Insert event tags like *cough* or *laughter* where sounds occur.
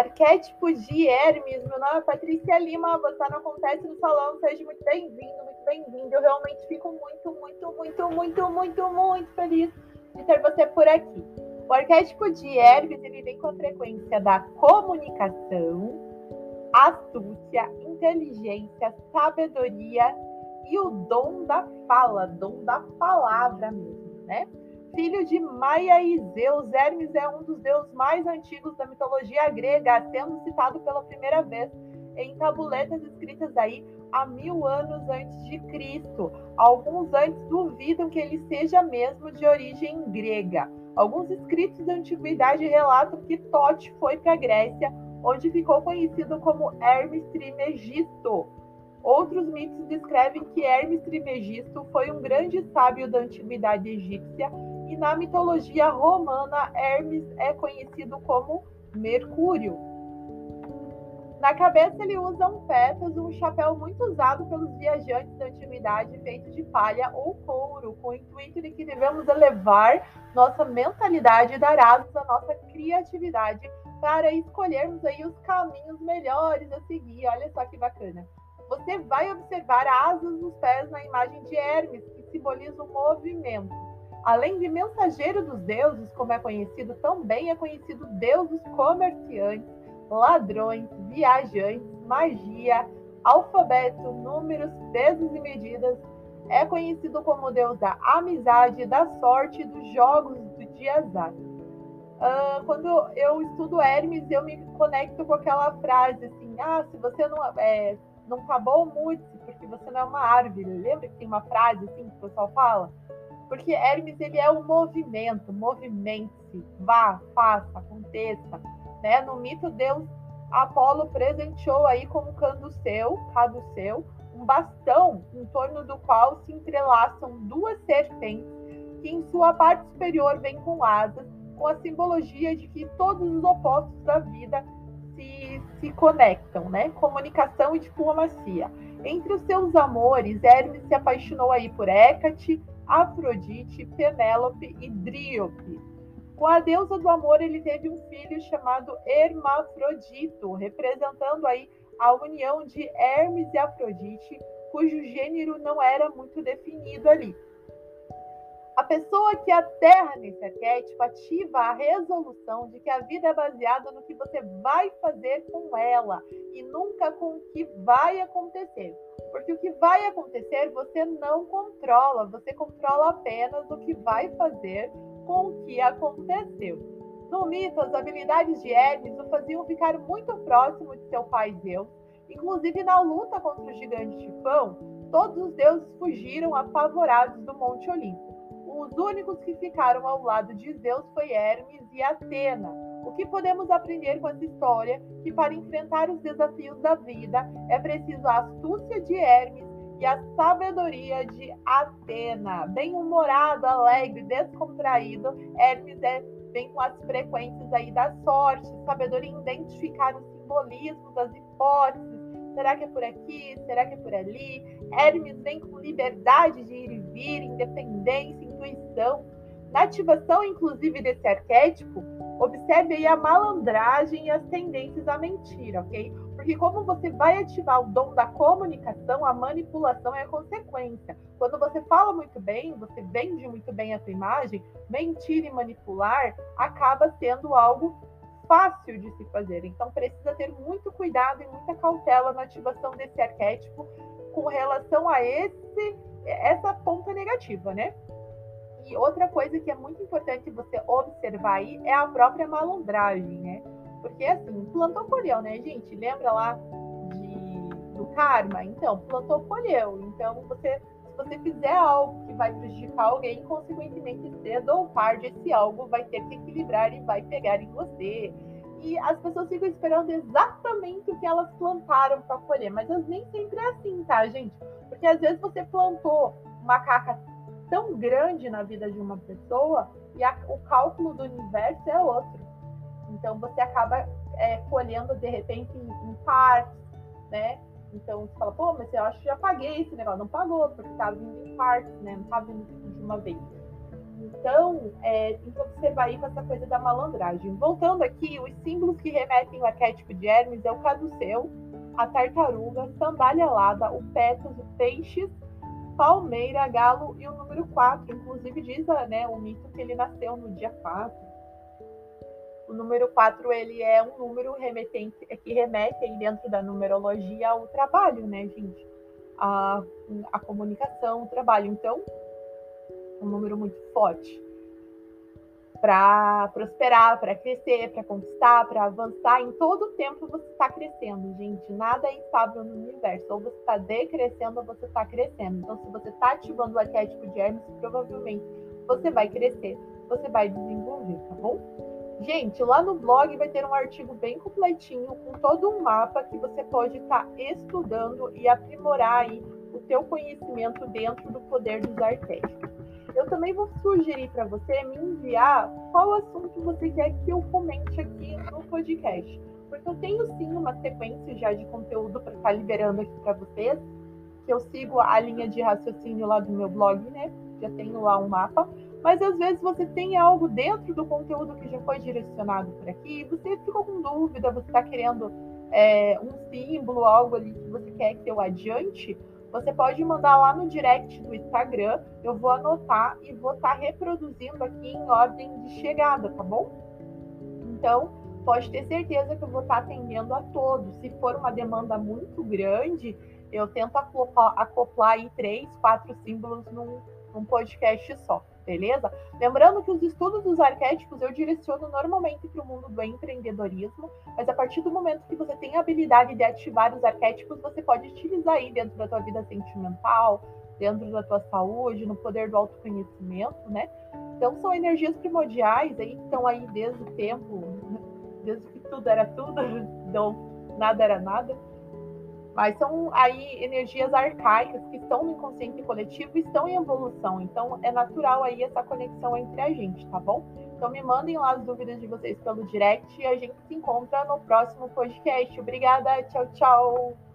Arquétipo de Hermes, meu nome é Patrícia Lima, você não acontece no salão, seja muito bem-vindo, muito bem-vindo. Eu realmente fico muito, muito, muito, muito, muito, muito feliz de ter você por aqui. O arquétipo de Hermes, ele vem com a frequência da comunicação, astúcia, inteligência, sabedoria e o dom da fala, dom da palavra mesmo, né? Filho de Maia e Zeus. Hermes é um dos deuses mais antigos da mitologia grega, sendo citado pela primeira vez em tabuletas escritas aí há mil anos antes de Cristo. Alguns antes duvidam que ele seja mesmo de origem grega. Alguns escritos da antiguidade relatam que Tote foi para a Grécia, onde ficou conhecido como Hermes Trimegisto. Outros mitos descrevem que Hermes Trimegisto foi um grande sábio da antiguidade egípcia e na mitologia romana, Hermes é conhecido como Mercúrio. Na cabeça ele usa um pétalas, um chapéu muito usado pelos viajantes da antiguidade, feito de palha ou couro, com o intuito de que devemos elevar nossa mentalidade e dar asas à nossa criatividade para escolhermos aí os caminhos melhores a seguir. Olha só que bacana. Você vai observar asas nos pés na imagem de Hermes, que simboliza o movimento. Além de mensageiro dos deuses, como é conhecido, também é conhecido deus dos comerciantes, ladrões, viajantes, magia, alfabeto, números, pesos e medidas. É conhecido como deus da amizade, da sorte, dos jogos, do dia azar. Uh, quando eu estudo Hermes, eu me conecto com aquela frase assim: ah, se você não, é, não acabou muito, porque você não é uma árvore. Lembra que tem uma frase assim que o pessoal fala? Porque Hermes ele é o movimento, movimente-se, vá, faça, aconteça. Né? No mito, Deus Apolo presenteou aí como caduceu, caduceu, um bastão em torno do qual se entrelaçam duas serpentes que em sua parte superior vêm com asas, com a simbologia de que todos os opostos da vida se, se conectam, né? Comunicação e diplomacia. Entre os seus amores, Hermes se apaixonou aí por Hécate, Afrodite, Penélope e Dríope. Com a deusa do amor, ele teve um filho chamado Hermafrodito, representando aí a união de Hermes e Afrodite, cujo gênero não era muito definido ali. A pessoa que aterra nesse arquétipo ativa a resolução de que a vida é baseada no que você vai fazer com ela e nunca com o que vai acontecer. Porque o que vai acontecer você não controla, você controla apenas o que vai fazer com o que aconteceu. No mito, as habilidades de Hermes o faziam ficar muito próximo de seu pai Zeus. Inclusive, na luta contra o gigante Tifão, todos os deuses fugiram apavorados do Monte Olimpo. Os únicos que ficaram ao lado de Zeus foi Hermes e Atena. O que podemos aprender com essa história? Que para enfrentar os desafios da vida é preciso a astúcia de Hermes e a sabedoria de Atena. Bem-humorado, alegre, descontraído, Hermes é vem com as frequências aí da sorte, sabedoria em identificar os simbolismos, as hipóteses, Será que é por aqui? Será que é por ali? Hermes vem com liberdade de ir e vir, independência, intuição. Na ativação, inclusive, desse arquétipo, observe aí a malandragem e as tendências à mentira, ok? Porque como você vai ativar o dom da comunicação, a manipulação é a consequência. Quando você fala muito bem, você vende muito bem a sua imagem, mentir e manipular acaba sendo algo fácil de se fazer. Então, precisa ter muito cuidado e muita cautela na ativação desse arquétipo com relação a esse essa ponta negativa, né? Outra coisa que é muito importante você observar aí é a própria malandragem, né? Porque assim, plantou colheu, né, gente? Lembra lá de, do karma? Então, plantou colheu. Então, você se você fizer algo que vai prejudicar alguém, consequentemente, cedo ou tarde, esse algo vai ter que equilibrar e vai pegar em você. E as pessoas ficam esperando exatamente o que elas plantaram para colher, mas nem sempre é assim, tá, gente? Porque às vezes você plantou uma caca tão grande na vida de uma pessoa e a, o cálculo do universo é outro. Então você acaba é, colhendo de repente em, em partes, né? Então você fala, pô, mas eu acho que já paguei esse negócio. Não pagou, porque estava vindo em partes, né? Não estava vindo de uma vez. Então, é, então você vai com essa coisa da malandragem. Voltando aqui, os símbolos que remetem ao arquétipo de Hermes é o caduceu, a tartaruga, sandália alada, o pétus, o peixes, palmeira, galo e o número 4. Inclusive diz né, o mito que ele nasceu no dia 4. O número 4 ele é um número remetente, que remete dentro da numerologia ao trabalho, né, gente? A, a comunicação, o trabalho. Então, um número muito forte para prosperar, para crescer, para conquistar, para avançar. Em todo o tempo você está crescendo, gente. Nada é estável no universo. Ou você está decrescendo ou você está crescendo. Então, se você está ativando o arquétipo de Hermes, provavelmente você vai crescer, você vai desenvolver, tá bom? Gente, lá no blog vai ter um artigo bem completinho com todo um mapa que você pode estar tá estudando e aprimorar aí o teu conhecimento dentro do poder dos arquétipos. Eu também vou sugerir para você me enviar qual assunto você quer que eu comente aqui no podcast. Porque eu tenho sim uma sequência já de conteúdo para estar tá liberando aqui para vocês, que eu sigo a linha de raciocínio lá do meu blog, né? Já tenho lá um mapa. Mas às vezes você tem algo dentro do conteúdo que já foi direcionado por aqui, você ficou com dúvida, você está querendo é, um símbolo, algo ali que você quer que eu adiante, você pode mandar lá no direct do Instagram, eu vou anotar e vou estar tá reproduzindo aqui em ordem de chegada, tá bom? Então, pode ter certeza que eu vou estar tá atendendo a todos. Se for uma demanda muito grande, eu tento acoplar, acoplar aí três, quatro símbolos num, num podcast só beleza? Lembrando que os estudos dos arquétipos eu direciono normalmente para o mundo do empreendedorismo, mas a partir do momento que você tem a habilidade de ativar os arquétipos, você pode utilizar aí dentro da tua vida sentimental, dentro da tua saúde, no poder do autoconhecimento, né? Então são energias primordiais aí que estão aí desde o tempo, desde que tudo era tudo, *laughs* não nada era nada mas são aí energias arcaicas que estão no inconsciente coletivo e estão em evolução. Então é natural aí essa conexão entre a gente, tá bom? Então me mandem lá as dúvidas de vocês pelo direct e a gente se encontra no próximo podcast. Obrigada, tchau, tchau.